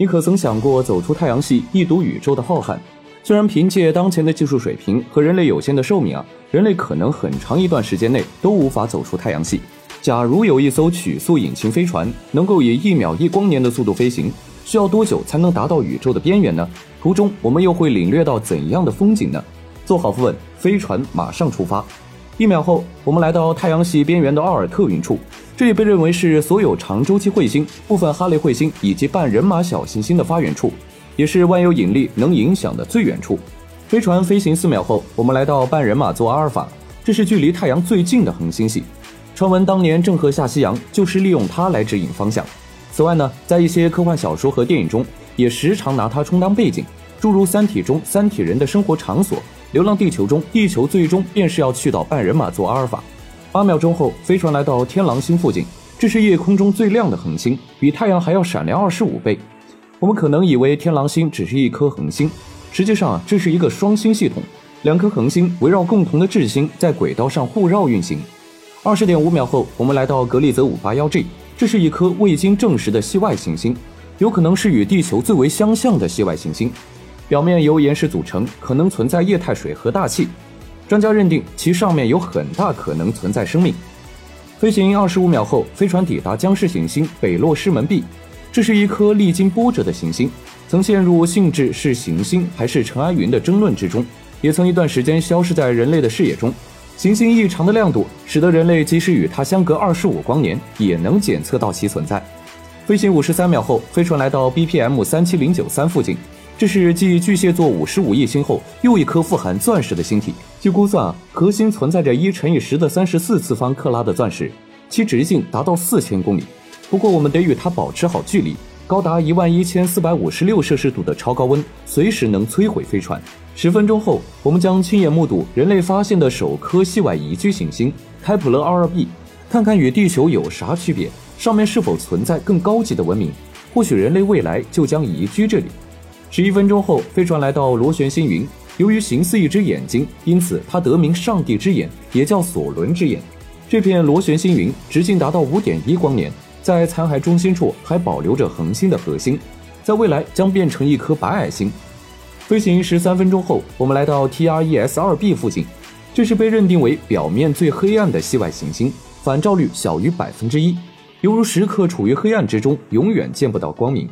你可曾想过走出太阳系，一睹宇宙的浩瀚？虽然凭借当前的技术水平和人类有限的寿命啊，人类可能很长一段时间内都无法走出太阳系。假如有一艘曲速引擎飞船能够以一秒一光年的速度飞行，需要多久才能达到宇宙的边缘呢？途中我们又会领略到怎样的风景呢？做好扶稳，飞船马上出发。一秒后，我们来到太阳系边缘的奥尔特云处，这里被认为是所有长周期彗星、部分哈雷彗星以及半人马小行星的发源处。也是万有引力能影响的最远处。飞船飞行四秒后，我们来到半人马座阿尔法，这是距离太阳最近的恒星系。传闻当年郑和下西洋就是利用它来指引方向。此外呢，在一些科幻小说和电影中，也时常拿它充当背景，诸如《三体》中三体人的生活场所，《流浪地球》中地球最终便是要去到半人马座阿尔法。八秒钟后，飞船来到天狼星附近，这是夜空中最亮的恒星，比太阳还要闪亮二十五倍。我们可能以为天狼星只是一颗恒星，实际上啊，这是一个双星系统，两颗恒星围绕共同的质星在轨道上互绕运行。二十点五秒后，我们来到格利泽五八幺 G，这是一颗未经证实的系外行星，有可能是与地球最为相像的系外行星，表面由岩石组成，可能存在液态水和大气。专家认定其上面有很大可能存在生命。飞行二十五秒后，飞船抵达僵尸行星北落师门 B。这是一颗历经波折的行星，曾陷入性质是行星还是尘埃云的争论之中，也曾一段时间消失在人类的视野中。行星异常的亮度，使得人类即使与它相隔二十五光年，也能检测到其存在。飞行五十三秒后，飞船来到 BPM 三七零九三附近，这是继巨蟹座五十五亿星后又一颗富含钻石的星体。据估算啊，核心存在着一乘以十的三十四次方克拉的钻石，其直径达到四千公里。不过，我们得与它保持好距离。高达一万一千四百五十六摄氏度的超高温，随时能摧毁飞船。十分钟后，我们将亲眼目睹人类发现的首颗系外宜居行星开普勒 2.2b，看看与地球有啥区别，上面是否存在更高级的文明？或许人类未来就将移居这里。十一分钟后，飞船来到螺旋星云，由于形似一只眼睛，因此它得名“上帝之眼”，也叫索伦之眼。这片螺旋星云直径达到五点一光年。在残骸中心处还保留着恒星的核心，在未来将变成一颗白矮星。飞行十三分钟后，我们来到 TRES-2b 附近，这是被认定为表面最黑暗的系外行星，反照率小于百分之一，犹如时刻处于黑暗之中，永远见不到光明。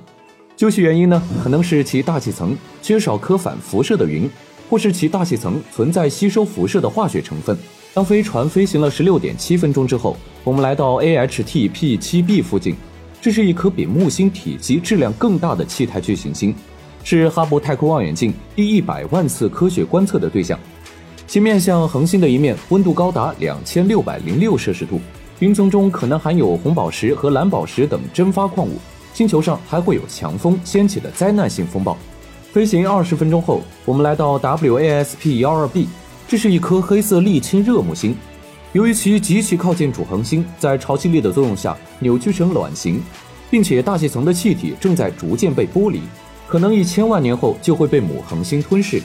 究其原因呢，可能是其大气层缺少可反辐射的云，或是其大气层存在吸收辐射的化学成分。当飞船飞行了十六点七分钟之后，我们来到 AHT P7b 附近，这是一颗比木星体积、质量更大的气态巨行星，是哈勃太空望远镜第一百万次科学观测的对象。其面向恒星的一面温度高达两千六百零六摄氏度，云层中可能含有红宝石和蓝宝石等蒸发矿物，星球上还会有强风掀起的灾难性风暴。飞行二十分钟后，我们来到 WASP-12b。这是一颗黑色沥青热木星，由于其极其靠近主恒星，在潮汐力的作用下扭曲成卵形，并且大气层的气体正在逐渐被剥离，可能一千万年后就会被母恒星吞噬，